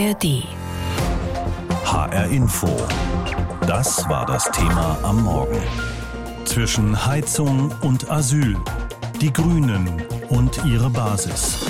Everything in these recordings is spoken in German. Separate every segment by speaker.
Speaker 1: ARD. HR Info. Das war das Thema am Morgen. Zwischen Heizung und Asyl. Die Grünen und ihre Basis.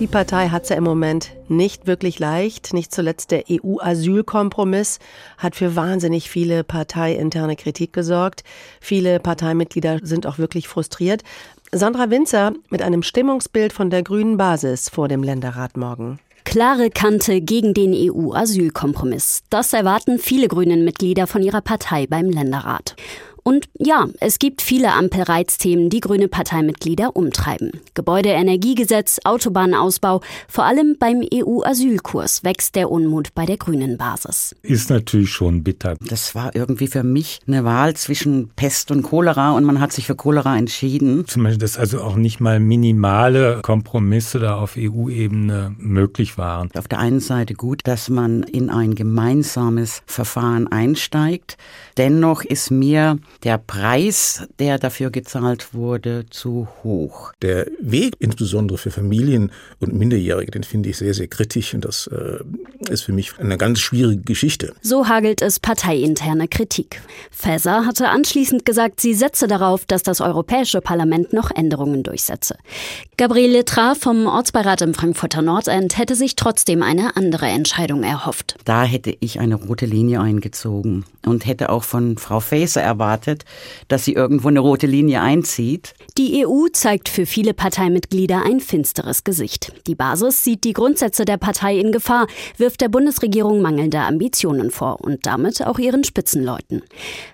Speaker 2: Die Partei hat es ja im Moment nicht wirklich leicht. Nicht zuletzt der EU-Asylkompromiss hat für wahnsinnig viele parteiinterne Kritik gesorgt. Viele Parteimitglieder sind auch wirklich frustriert. Sandra Winzer mit einem Stimmungsbild von der grünen Basis vor dem Länderrat morgen.
Speaker 3: Klare Kante gegen den EU-Asylkompromiss. Das erwarten viele grünen Mitglieder von ihrer Partei beim Länderrat. Und ja, es gibt viele Ampelreizthemen, die grüne Parteimitglieder umtreiben. Gebäudeenergiegesetz, Autobahnausbau, vor allem beim EU-Asylkurs wächst der Unmut bei der grünen Basis.
Speaker 4: Ist natürlich schon bitter.
Speaker 5: Das war irgendwie für mich eine Wahl zwischen Pest und Cholera und man hat sich für Cholera entschieden.
Speaker 4: Zum Beispiel, dass also auch nicht mal minimale Kompromisse da auf EU-Ebene möglich waren.
Speaker 5: Auf der einen Seite gut, dass man in ein gemeinsames Verfahren einsteigt. Dennoch ist mir der Preis, der dafür gezahlt wurde, zu hoch.
Speaker 6: Der Weg, insbesondere für Familien und Minderjährige, den finde ich sehr, sehr kritisch und das äh, ist für mich eine ganz schwierige Geschichte.
Speaker 3: So hagelt es parteiinterne Kritik. Faeser hatte anschließend gesagt, sie setze darauf, dass das Europäische Parlament noch Änderungen durchsetze. Gabriele Littra vom Ortsbeirat im Frankfurter Nordend hätte sich trotzdem eine andere Entscheidung erhofft.
Speaker 5: Da hätte ich eine rote Linie eingezogen und hätte auch von Frau Faeser erwartet, dass sie irgendwo eine rote Linie einzieht.
Speaker 3: Die EU zeigt für viele Parteimitglieder ein finsteres Gesicht. Die Basis sieht die Grundsätze der Partei in Gefahr, wirft der Bundesregierung mangelnde Ambitionen vor und damit auch ihren Spitzenleuten.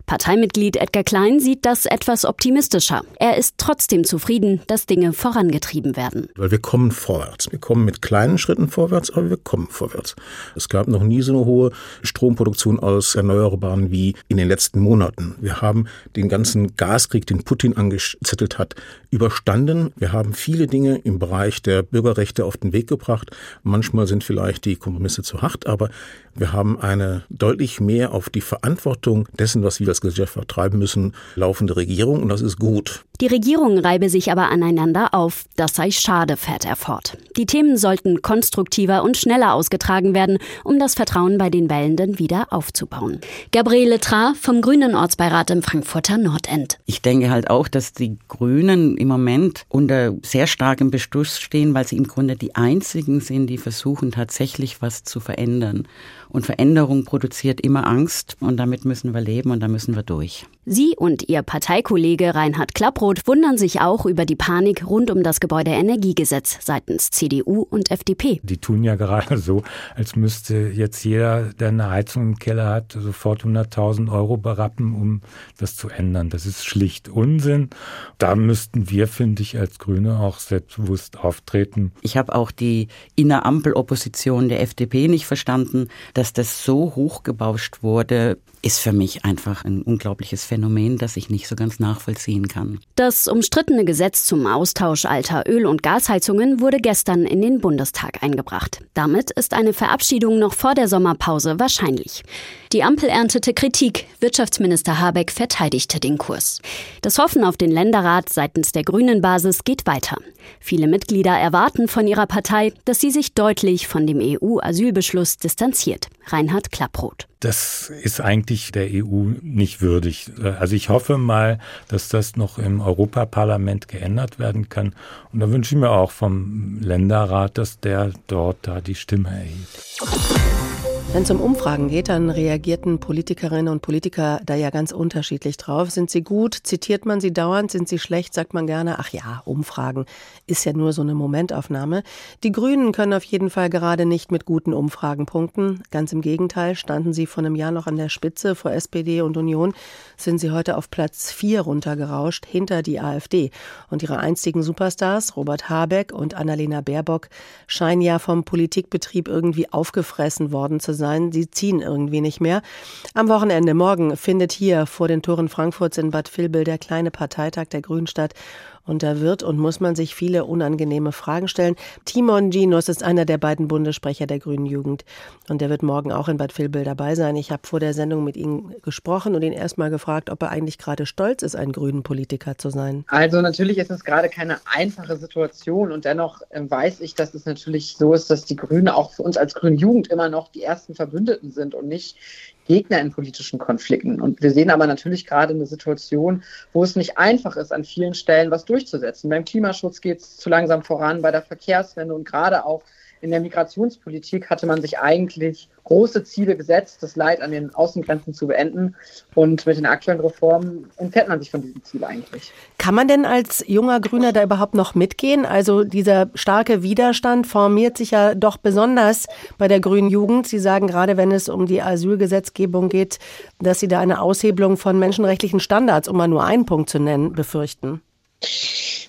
Speaker 3: Parteimitglied Edgar Klein sieht das etwas optimistischer. Er ist trotzdem zufrieden, dass Dinge vorangetrieben werden.
Speaker 6: Weil wir kommen vorwärts. Wir kommen mit kleinen Schritten vorwärts, aber wir kommen vorwärts. Es gab noch nie so eine hohe Stromproduktion aus Erneuerbaren wie in den letzten Monaten. Wir haben den ganzen Gaskrieg, den Putin angezettelt hat, überstanden. Wir haben viele Dinge im Bereich der Bürgerrechte auf den Weg gebracht. Manchmal sind vielleicht die Kompromisse zu hart, aber wir haben eine deutlich mehr auf die Verantwortung dessen, was wir als Gesellschaft vertreiben müssen, laufende Regierung und das ist gut.
Speaker 3: Die Regierung reibe sich aber aneinander auf. Das sei schade, fährt er fort. Die Themen sollten konstruktiver und schneller ausgetragen werden, um das Vertrauen bei den Wählenden wieder aufzubauen. Gabriele Tra vom Grünen Ortsbeirat im Frankfurter Nordend.
Speaker 5: Ich denke halt auch, dass die Grünen im Moment unter sehr starkem Bestuss stehen, weil sie im Grunde die einzigen sind, die versuchen tatsächlich was zu verändern. Und Veränderung produziert immer Angst und damit müssen wir leben und da müssen wir durch.
Speaker 3: Sie und Ihr Parteikollege Reinhard Klapproth wundern sich auch über die Panik rund um das Gebäudeenergiegesetz seitens CDU und FDP.
Speaker 4: Die tun ja gerade so, als müsste jetzt jeder, der eine Heizung im Keller hat, sofort 100.000 Euro berappen, um das zu ändern. Das ist schlicht Unsinn. Da müssten wir, finde ich, als Grüne auch selbstbewusst auftreten.
Speaker 5: Ich habe auch die Innerampelopposition der FDP nicht verstanden, dass das so hochgebauscht wurde ist für mich einfach ein unglaubliches Phänomen, das ich nicht so ganz nachvollziehen kann.
Speaker 3: Das umstrittene Gesetz zum Austausch alter Öl- und Gasheizungen wurde gestern in den Bundestag eingebracht. Damit ist eine Verabschiedung noch vor der Sommerpause wahrscheinlich. Die Ampel erntete Kritik. Wirtschaftsminister Habeck verteidigte den Kurs. Das Hoffen auf den Länderrat seitens der Grünen Basis geht weiter. Viele Mitglieder erwarten von ihrer Partei, dass sie sich deutlich von dem EU-Asylbeschluss distanziert. Reinhard Klapproth.
Speaker 4: Das ist eigentlich der EU nicht würdig. Also ich hoffe mal, dass das noch im Europaparlament geändert werden kann. Und da wünsche ich mir auch vom Länderrat, dass der dort da die Stimme erhebt.
Speaker 2: Wenn es um Umfragen geht, dann reagierten Politikerinnen und Politiker da ja ganz unterschiedlich drauf. Sind sie gut? Zitiert man sie dauernd? Sind sie schlecht? Sagt man gerne, ach ja, Umfragen ist ja nur so eine Momentaufnahme. Die Grünen können auf jeden Fall gerade nicht mit guten Umfragen punkten. Ganz im Gegenteil, standen sie vor einem Jahr noch an der Spitze vor SPD und Union, sind sie heute auf Platz vier runtergerauscht, hinter die AfD. Und ihre einstigen Superstars, Robert Habeck und Annalena Baerbock, scheinen ja vom Politikbetrieb irgendwie aufgefressen worden zu sein. Sie ziehen irgendwie nicht mehr. Am Wochenende morgen findet hier vor den Toren Frankfurts in Bad Vilbel der kleine Parteitag der Grünen statt. Und da wird und muss man sich viele unangenehme Fragen stellen. Timon Ginos ist einer der beiden Bundessprecher der Grünen Jugend. Und der wird morgen auch in Bad Vilbel dabei sein. Ich habe vor der Sendung mit ihm gesprochen und ihn erstmal gefragt, ob er eigentlich gerade stolz ist, ein grünen Politiker zu sein.
Speaker 7: Also natürlich ist es gerade keine einfache Situation. Und dennoch äh, weiß ich, dass es natürlich so ist, dass die Grünen auch für uns als Grüne Jugend immer noch die ersten Verbündeten sind und nicht Gegner in politischen Konflikten. Und wir sehen aber natürlich gerade eine Situation, wo es nicht einfach ist, an vielen Stellen was durchzusetzen. Beim Klimaschutz geht es zu langsam voran, bei der Verkehrswende und gerade auch in der Migrationspolitik hatte man sich eigentlich große Ziele gesetzt, das Leid an den Außengrenzen zu beenden. Und mit den aktuellen Reformen entfernt man sich von diesem Ziel eigentlich.
Speaker 2: Kann man denn als junger Grüner da überhaupt noch mitgehen? Also dieser starke Widerstand formiert sich ja doch besonders bei der grünen Jugend. Sie sagen gerade, wenn es um die Asylgesetzgebung geht, dass Sie da eine Aushebelung von menschenrechtlichen Standards, um mal nur einen Punkt zu nennen, befürchten.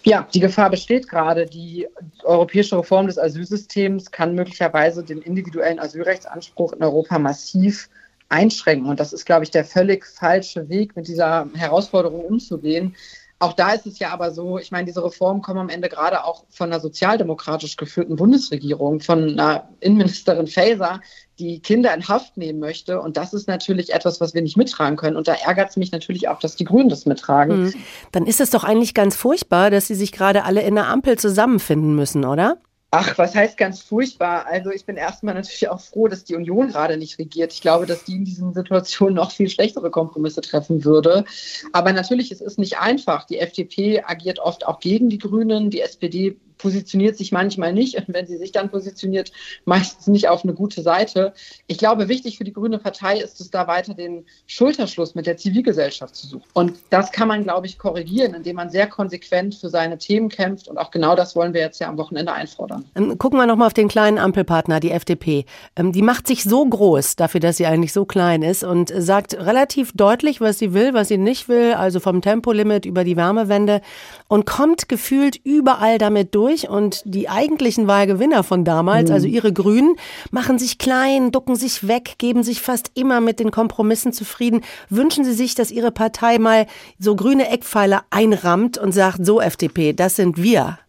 Speaker 7: Ja, die Gefahr besteht gerade. Die europäische Reform des Asylsystems kann möglicherweise den individuellen Asylrechtsanspruch in Europa massiv einschränken. Und das ist, glaube ich, der völlig falsche Weg, mit dieser Herausforderung umzugehen. Auch da ist es ja aber so, ich meine, diese Reformen kommen am Ende gerade auch von einer sozialdemokratisch geführten Bundesregierung, von einer Innenministerin Faeser, die Kinder in Haft nehmen möchte. Und das ist natürlich etwas, was wir nicht mittragen können. Und da ärgert es mich natürlich auch, dass die Grünen das mittragen. Mhm.
Speaker 2: Dann ist es doch eigentlich ganz furchtbar, dass sie sich gerade alle in der Ampel zusammenfinden müssen, oder?
Speaker 7: Ach, was heißt ganz furchtbar? Also ich bin erstmal natürlich auch froh, dass die Union gerade nicht regiert. Ich glaube, dass die in diesen Situationen noch viel schlechtere Kompromisse treffen würde. Aber natürlich ist es nicht einfach. Die FDP agiert oft auch gegen die Grünen. Die SPD positioniert sich manchmal nicht und wenn sie sich dann positioniert, meistens nicht auf eine gute Seite. Ich glaube, wichtig für die Grüne Partei ist es da weiter den Schulterschluss mit der Zivilgesellschaft zu suchen. Und das kann man, glaube ich, korrigieren, indem man sehr konsequent für seine Themen kämpft und auch genau das wollen wir jetzt ja am Wochenende einfordern.
Speaker 2: Ähm, gucken wir nochmal auf den kleinen Ampelpartner, die FDP. Ähm, die macht sich so groß dafür, dass sie eigentlich so klein ist und sagt relativ deutlich, was sie will, was sie nicht will, also vom Tempolimit über die Wärmewende und kommt gefühlt überall damit durch durch und die eigentlichen Wahlgewinner von damals, mhm. also ihre Grünen, machen sich klein, ducken sich weg, geben sich fast immer mit den Kompromissen zufrieden. Wünschen Sie sich, dass Ihre Partei mal so grüne Eckpfeiler einrammt und sagt, so FDP, das sind wir?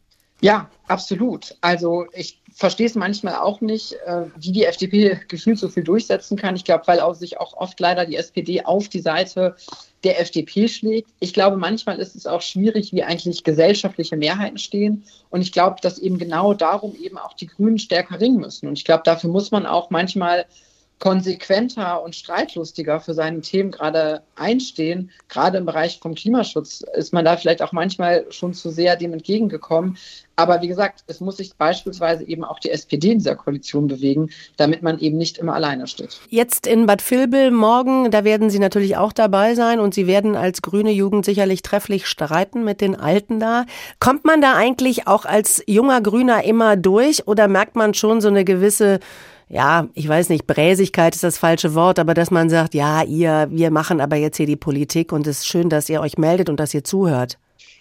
Speaker 7: Ja, absolut. Also ich verstehe es manchmal auch nicht, äh, wie die FDP gefühlt so viel durchsetzen kann. Ich glaube, weil auch sich auch oft leider die SPD auf die Seite der FDP schlägt. Ich glaube, manchmal ist es auch schwierig, wie eigentlich gesellschaftliche Mehrheiten stehen. Und ich glaube, dass eben genau darum eben auch die Grünen stärker ringen müssen. Und ich glaube, dafür muss man auch manchmal konsequenter und streitlustiger für seine Themen gerade einstehen. Gerade im Bereich vom Klimaschutz ist man da vielleicht auch manchmal schon zu sehr dem entgegengekommen. Aber wie gesagt, es muss sich beispielsweise eben auch die SPD in dieser Koalition bewegen, damit man eben nicht immer alleine steht.
Speaker 2: Jetzt in Bad Vilbel morgen, da werden Sie natürlich auch dabei sein und Sie werden als grüne Jugend sicherlich trefflich streiten mit den Alten da. Kommt man da eigentlich auch als junger Grüner immer durch oder merkt man schon so eine gewisse ja, ich weiß nicht, Bräsigkeit ist das falsche Wort, aber dass man sagt, ja, ihr, wir machen aber jetzt hier die Politik und es ist schön, dass ihr euch meldet und dass ihr zuhört.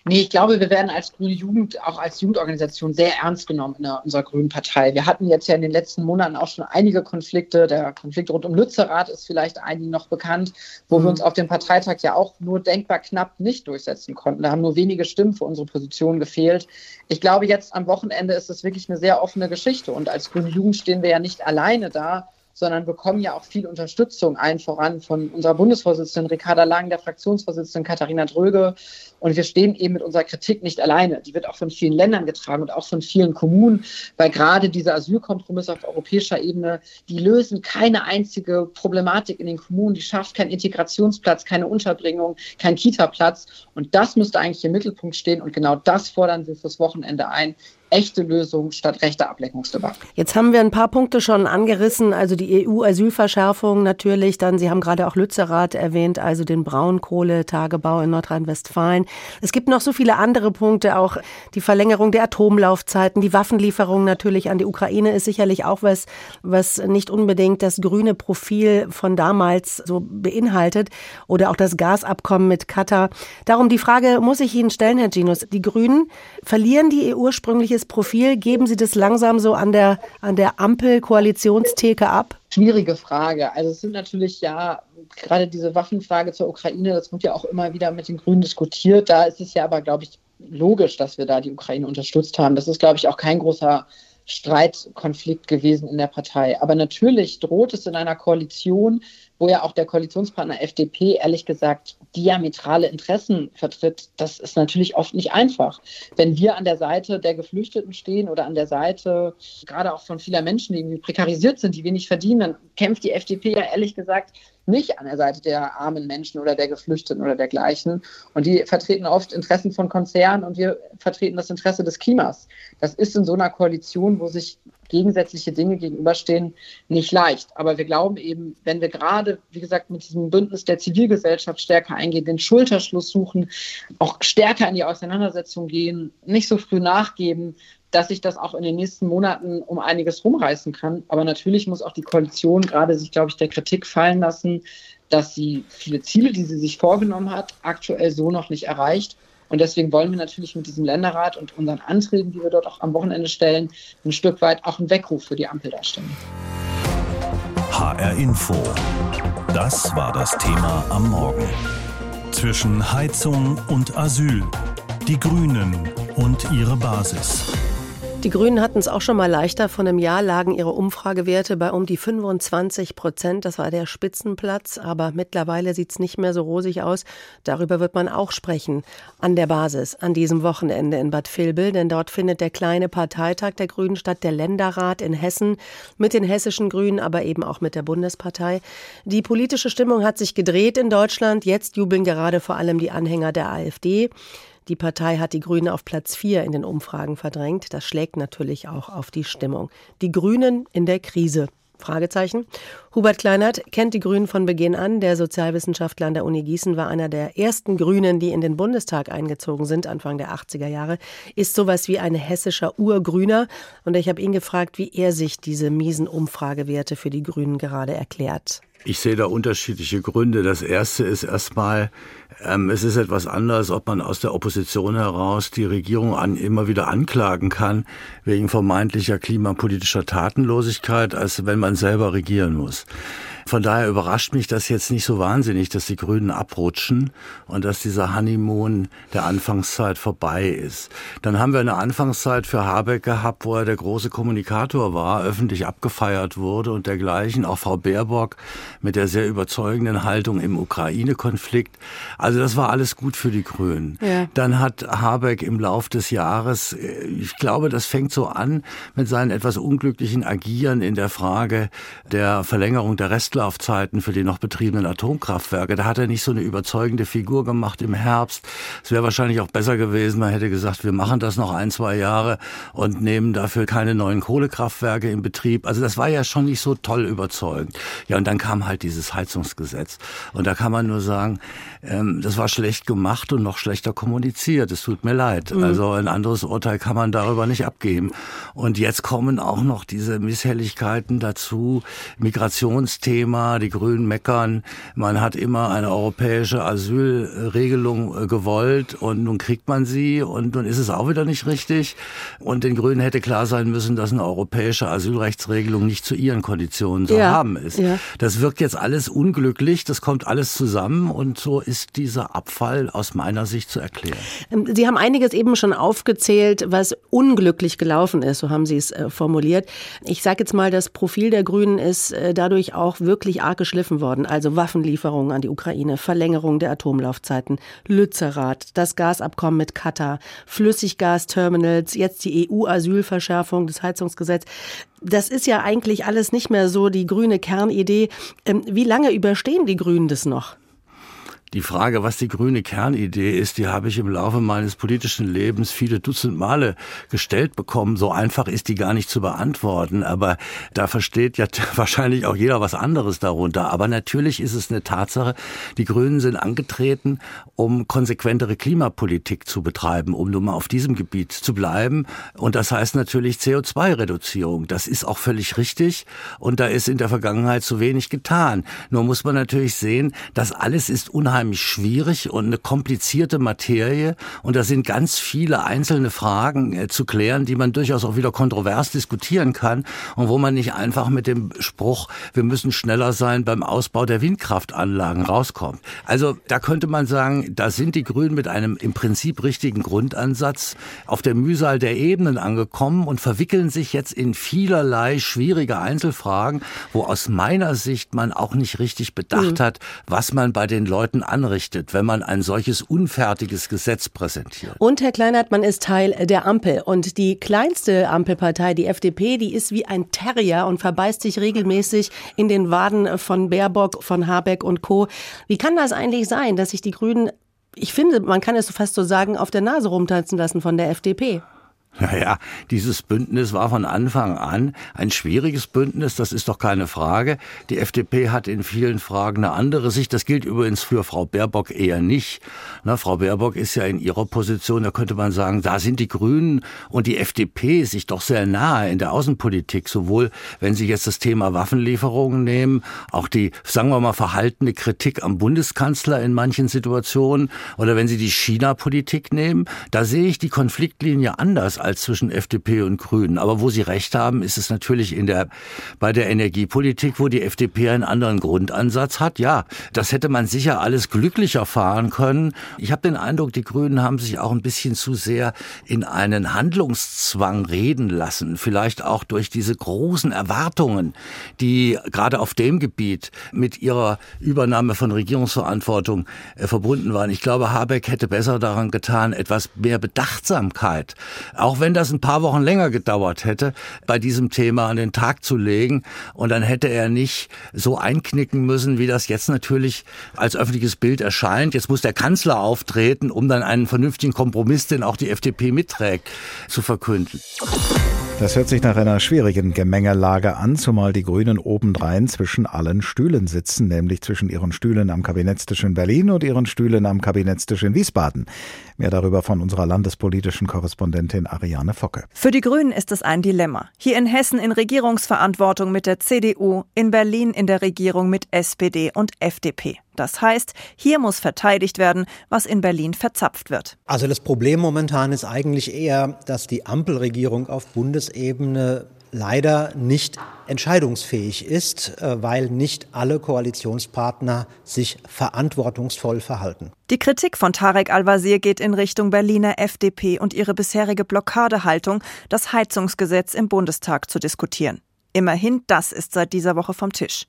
Speaker 7: Nee, ich glaube, wir werden als Grüne Jugend, auch als Jugendorganisation, sehr ernst genommen in der, unserer Grünen Partei. Wir hatten jetzt ja in den letzten Monaten auch schon einige Konflikte. Der Konflikt rund um Lützerath ist vielleicht einigen noch bekannt, wo mhm. wir uns auf dem Parteitag ja auch nur denkbar knapp nicht durchsetzen konnten. Da haben nur wenige Stimmen für unsere Position gefehlt. Ich glaube, jetzt am Wochenende ist es wirklich eine sehr offene Geschichte. Und als Grüne Jugend stehen wir ja nicht alleine da, sondern bekommen ja auch viel Unterstützung, allen voran von unserer Bundesvorsitzenden Ricarda Lang, der Fraktionsvorsitzenden Katharina Dröge. Und wir stehen eben mit unserer Kritik nicht alleine. Die wird auch von vielen Ländern getragen und auch von vielen Kommunen, weil gerade diese Asylkompromisse auf europäischer Ebene, die lösen keine einzige Problematik in den Kommunen. Die schafft keinen Integrationsplatz, keine Unterbringung, keinen Kita-Platz. Und das müsste eigentlich im Mittelpunkt stehen. Und genau das fordern wir fürs Wochenende ein echte Lösung statt rechter Ableckungsdebatte.
Speaker 2: Jetzt haben wir ein paar Punkte schon angerissen, also die EU-Asylverschärfung natürlich, dann Sie haben gerade auch Lützerath erwähnt, also den Braunkohletagebau in Nordrhein-Westfalen. Es gibt noch so viele andere Punkte, auch die Verlängerung der Atomlaufzeiten, die Waffenlieferung natürlich an die Ukraine ist sicherlich auch was, was nicht unbedingt das grüne Profil von damals so beinhaltet oder auch das Gasabkommen mit Katar. Darum die Frage muss ich Ihnen stellen, Herr Ginus. Die Grünen verlieren die ursprüngliche ähnliches Profil? Geben Sie das langsam so an der, an der Ampel-Koalitionstheke ab?
Speaker 7: Schwierige Frage. Also es sind natürlich ja gerade diese Waffenfrage zur Ukraine, das wird ja auch immer wieder mit den Grünen diskutiert. Da ist es ja aber, glaube ich, logisch, dass wir da die Ukraine unterstützt haben. Das ist, glaube ich, auch kein großer Streitkonflikt gewesen in der Partei. Aber natürlich droht es in einer Koalition, wo ja auch der Koalitionspartner FDP ehrlich gesagt diametrale Interessen vertritt, das ist natürlich oft nicht einfach. Wenn wir an der Seite der Geflüchteten stehen oder an der Seite gerade auch von vieler Menschen, die irgendwie prekarisiert sind, die wenig verdienen, dann kämpft die FDP ja ehrlich gesagt nicht an der Seite der armen Menschen oder der Geflüchteten oder dergleichen. Und die vertreten oft Interessen von Konzernen und wir vertreten das Interesse des Klimas. Das ist in so einer Koalition, wo sich gegensätzliche Dinge gegenüberstehen, nicht leicht. Aber wir glauben eben, wenn wir gerade, wie gesagt, mit diesem Bündnis der Zivilgesellschaft stärker eingehen, den Schulterschluss suchen, auch stärker in die Auseinandersetzung gehen, nicht so früh nachgeben, dass sich das auch in den nächsten Monaten um einiges rumreißen kann. Aber natürlich muss auch die Koalition gerade sich, glaube ich, der Kritik fallen lassen, dass sie viele Ziele, die sie sich vorgenommen hat, aktuell so noch nicht erreicht. Und deswegen wollen wir natürlich mit diesem Länderrat und unseren Anträgen, die wir dort auch am Wochenende stellen, ein Stück weit auch einen Weckruf für die Ampel darstellen.
Speaker 1: HR Info. Das war das Thema am Morgen. Zwischen Heizung und Asyl. Die Grünen und ihre Basis.
Speaker 2: Die Grünen hatten es auch schon mal leichter. Vor einem Jahr lagen ihre Umfragewerte bei um die 25 Prozent. Das war der Spitzenplatz. Aber mittlerweile sieht es nicht mehr so rosig aus. Darüber wird man auch sprechen. An der Basis, an diesem Wochenende in Bad Vilbel. Denn dort findet der kleine Parteitag der Grünen statt, der Länderrat in Hessen. Mit den hessischen Grünen, aber eben auch mit der Bundespartei. Die politische Stimmung hat sich gedreht in Deutschland. Jetzt jubeln gerade vor allem die Anhänger der AfD. Die Partei hat die Grünen auf Platz 4 in den Umfragen verdrängt. Das schlägt natürlich auch auf die Stimmung. Die Grünen in der Krise. Fragezeichen. Hubert Kleinert kennt die Grünen von Beginn an. Der Sozialwissenschaftler an der Uni Gießen war einer der ersten Grünen, die in den Bundestag eingezogen sind, Anfang der 80er Jahre. Ist sowas wie ein hessischer Urgrüner. Und ich habe ihn gefragt, wie er sich diese miesen Umfragewerte für die Grünen gerade erklärt.
Speaker 8: Ich sehe da unterschiedliche Gründe. Das erste ist erstmal, ähm, es ist etwas anders, ob man aus der Opposition heraus die Regierung an, immer wieder anklagen kann wegen vermeintlicher klimapolitischer Tatenlosigkeit, als wenn man selber regieren muss. Von daher überrascht mich das jetzt nicht so wahnsinnig, dass die Grünen abrutschen und dass dieser Honeymoon der Anfangszeit vorbei ist. Dann haben wir eine Anfangszeit für Habeck gehabt, wo er der große Kommunikator war, öffentlich abgefeiert wurde und dergleichen. Auch Frau Baerbock mit der sehr überzeugenden Haltung im Ukraine-Konflikt. Also das war alles gut für die Grünen. Ja. Dann hat Habeck im Lauf des Jahres, äh, ich glaube, das fängt so an mit seinen etwas unglücklichen Agieren in der Frage der Verlängerung der Rest Restlaufzeiten für die noch betriebenen Atomkraftwerke. Da hat er nicht so eine überzeugende Figur gemacht im Herbst. Es wäre wahrscheinlich auch besser gewesen, man hätte gesagt, wir machen das noch ein, zwei Jahre und nehmen dafür keine neuen Kohlekraftwerke in Betrieb. Also das war ja schon nicht so toll überzeugend. Ja, und dann kam halt dieses Heizungsgesetz. Und da kann man nur sagen, ähm, das war schlecht gemacht und noch schlechter kommuniziert. Es tut mir leid. Mhm. Also ein anderes Urteil kann man darüber nicht abgeben. Und jetzt kommen auch noch diese Misshelligkeiten dazu. Migrationsthema, die Grünen meckern. Man hat immer eine europäische Asylregelung äh, gewollt und nun kriegt man sie und nun ist es auch wieder nicht richtig. Und den Grünen hätte klar sein müssen, dass eine europäische Asylrechtsregelung nicht zu ihren Konditionen zu ja. haben ist. Ja. Das wirkt jetzt alles unglücklich. Das kommt alles zusammen und so ist dieser Abfall aus meiner Sicht zu erklären?
Speaker 2: Ähm, sie haben einiges eben schon aufgezählt, was unglücklich gelaufen ist, so haben Sie es äh, formuliert. Ich sage jetzt mal, das Profil der Grünen ist äh, dadurch auch wirklich arg geschliffen worden. Also Waffenlieferungen an die Ukraine, Verlängerung der Atomlaufzeiten, Lützerath, das Gasabkommen mit Katar, Flüssiggasterminals, jetzt die EU-Asylverschärfung, das Heizungsgesetz. Das ist ja eigentlich alles nicht mehr so die grüne Kernidee. Ähm, wie lange überstehen die Grünen das noch?
Speaker 8: Die Frage, was die grüne Kernidee ist, die habe ich im Laufe meines politischen Lebens viele Dutzend Male gestellt bekommen. So einfach ist die gar nicht zu beantworten, aber da versteht ja wahrscheinlich auch jeder was anderes darunter. Aber natürlich ist es eine Tatsache, die Grünen sind angetreten, um konsequentere Klimapolitik zu betreiben, um nun mal auf diesem Gebiet zu bleiben. Und das heißt natürlich CO2-Reduzierung. Das ist auch völlig richtig. Und da ist in der Vergangenheit zu wenig getan. Nur muss man natürlich sehen, das alles ist unheimlich unheimlich schwierig und eine komplizierte Materie und da sind ganz viele einzelne Fragen äh, zu klären, die man durchaus auch wieder kontrovers diskutieren kann und wo man nicht einfach mit dem Spruch, wir müssen schneller sein beim Ausbau der Windkraftanlagen rauskommt. Also da könnte man sagen, da sind die Grünen mit einem im Prinzip richtigen Grundansatz auf der Mühsal der Ebenen angekommen und verwickeln sich jetzt in vielerlei schwierige Einzelfragen, wo aus meiner Sicht man auch nicht richtig bedacht mhm. hat, was man bei den Leuten anrichtet, wenn man ein solches unfertiges Gesetz präsentiert.
Speaker 2: Und Herr Kleinert, man ist Teil der Ampel und die kleinste Ampelpartei, die FDP, die ist wie ein Terrier und verbeißt sich regelmäßig in den Waden von Baerbock, von Habeck und Co. Wie kann das eigentlich sein, dass sich die Grünen ich finde, man kann es fast so sagen, auf der Nase rumtanzen lassen von der FDP.
Speaker 8: Naja, dieses Bündnis war von Anfang an ein schwieriges Bündnis, das ist doch keine Frage. Die FDP hat in vielen Fragen eine andere Sicht. Das gilt übrigens für Frau Baerbock eher nicht. Na, Frau Baerbock ist ja in ihrer Position, da könnte man sagen, da sind die Grünen und die FDP sich doch sehr nahe in der Außenpolitik, sowohl wenn Sie jetzt das Thema Waffenlieferungen nehmen, auch die, sagen wir mal, verhaltene Kritik am Bundeskanzler in manchen Situationen, oder wenn Sie die China-Politik nehmen, da sehe ich die Konfliktlinie anders als zwischen FDP und Grünen. Aber wo Sie recht haben, ist es natürlich in der, bei der Energiepolitik, wo die FDP einen anderen Grundansatz hat. Ja, das hätte man sicher alles glücklicher fahren können. Ich habe den Eindruck, die Grünen haben sich auch ein bisschen zu sehr in einen Handlungszwang reden lassen. Vielleicht auch durch diese großen Erwartungen, die gerade auf dem Gebiet mit ihrer Übernahme von Regierungsverantwortung äh, verbunden waren. Ich glaube, Habeck hätte besser daran getan, etwas mehr Bedachtsamkeit, auch wenn das ein paar Wochen länger gedauert hätte, bei diesem Thema an den Tag zu legen. Und dann hätte er nicht so einknicken müssen, wie das jetzt natürlich als öffentliches Bild erscheint. Jetzt muss der Kanzler auftreten, um dann einen vernünftigen Kompromiss, den auch die FDP mitträgt, zu verkünden.
Speaker 9: Das hört sich nach einer schwierigen Gemengelage an, zumal die Grünen obendrein zwischen allen Stühlen sitzen, nämlich zwischen ihren Stühlen am Kabinettstisch in Berlin und ihren Stühlen am Kabinettstisch in Wiesbaden. Mehr darüber von unserer landespolitischen Korrespondentin Ariane Focke.
Speaker 10: Für die Grünen ist es ein Dilemma. Hier in Hessen in Regierungsverantwortung mit der CDU, in Berlin in der Regierung mit SPD und FDP. Das heißt, hier muss verteidigt werden, was in Berlin verzapft wird.
Speaker 11: Also das Problem momentan ist eigentlich eher, dass die Ampelregierung auf Bundesebene leider nicht entscheidungsfähig ist, äh, weil nicht alle Koalitionspartner sich verantwortungsvoll verhalten.
Speaker 10: Die Kritik von Tarek Al-Wazir geht in Richtung Berliner FDP und ihre bisherige Blockadehaltung, das Heizungsgesetz im Bundestag zu diskutieren. Immerhin, das ist seit dieser Woche vom Tisch.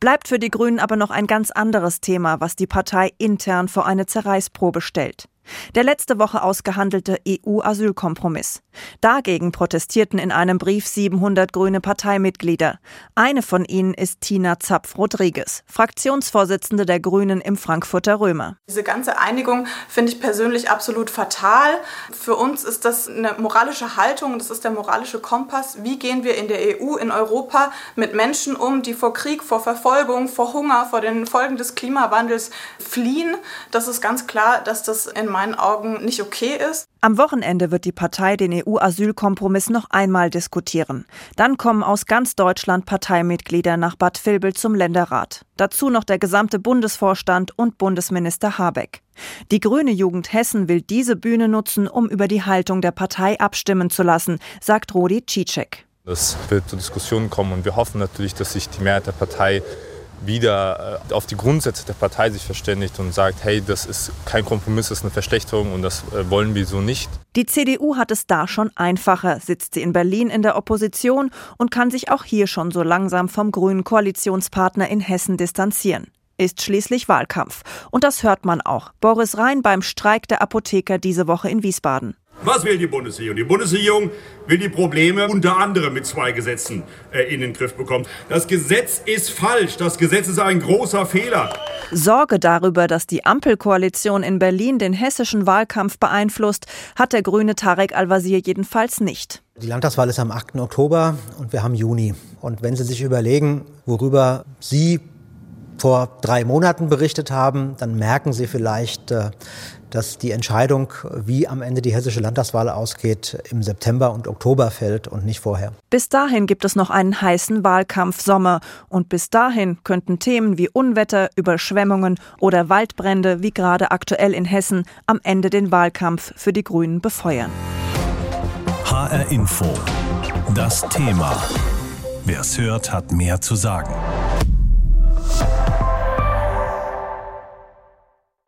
Speaker 10: Bleibt für die Grünen aber noch ein ganz anderes Thema, was die Partei intern vor eine Zerreißprobe stellt. Der letzte Woche ausgehandelte EU-Asylkompromiss. Dagegen protestierten in einem Brief 700 grüne Parteimitglieder. Eine von ihnen ist Tina Zapf-Rodriguez, Fraktionsvorsitzende der Grünen im Frankfurter Römer.
Speaker 12: Diese ganze Einigung finde ich persönlich absolut fatal. Für uns ist das eine moralische Haltung, das ist der moralische Kompass. Wie gehen wir in der EU, in Europa mit Menschen um, die vor Krieg, vor Verfolgung, vor Hunger, vor den Folgen des Klimawandels fliehen? Das ist ganz klar, dass das in meinen Augen nicht okay ist.
Speaker 10: Am Wochenende wird die Partei den EU-Asylkompromiss noch einmal diskutieren. Dann kommen aus ganz Deutschland Parteimitglieder nach Bad Vilbel zum Länderrat. Dazu noch der gesamte Bundesvorstand und Bundesminister Habeck. Die Grüne Jugend Hessen will diese Bühne nutzen, um über die Haltung der Partei abstimmen zu lassen, sagt Rodi Cicek.
Speaker 13: Es wird zur Diskussion kommen und wir hoffen natürlich, dass sich die Mehrheit der Partei wieder äh, auf die Grundsätze der Partei sich verständigt und sagt, hey, das ist kein Kompromiss, das ist eine Verschlechterung und das äh, wollen wir so nicht.
Speaker 10: Die CDU hat es da schon einfacher, sitzt sie in Berlin in der Opposition und kann sich auch hier schon so langsam vom grünen Koalitionspartner in Hessen distanzieren. Ist schließlich Wahlkampf. Und das hört man auch. Boris Rhein beim Streik der Apotheker diese Woche in Wiesbaden.
Speaker 14: Was will die Bundesregierung? Die Bundesregierung will die Probleme unter anderem mit zwei Gesetzen äh, in den Griff bekommen. Das Gesetz ist falsch. Das Gesetz ist ein großer Fehler.
Speaker 10: Sorge darüber, dass die Ampelkoalition in Berlin den hessischen Wahlkampf beeinflusst, hat der grüne Tarek Al-Wazir jedenfalls nicht.
Speaker 11: Die Landtagswahl ist am 8. Oktober und wir haben Juni. Und wenn Sie sich überlegen, worüber Sie vor drei Monaten berichtet haben, dann merken Sie vielleicht, äh, dass die Entscheidung, wie am Ende die hessische Landtagswahl ausgeht, im September und Oktober fällt und nicht vorher.
Speaker 10: Bis dahin gibt es noch einen heißen Wahlkampfsommer. Und bis dahin könnten Themen wie Unwetter, Überschwemmungen oder Waldbrände, wie gerade aktuell in Hessen, am Ende den Wahlkampf für die Grünen befeuern.
Speaker 1: HR Info. Das Thema. Wer es hört, hat mehr zu sagen.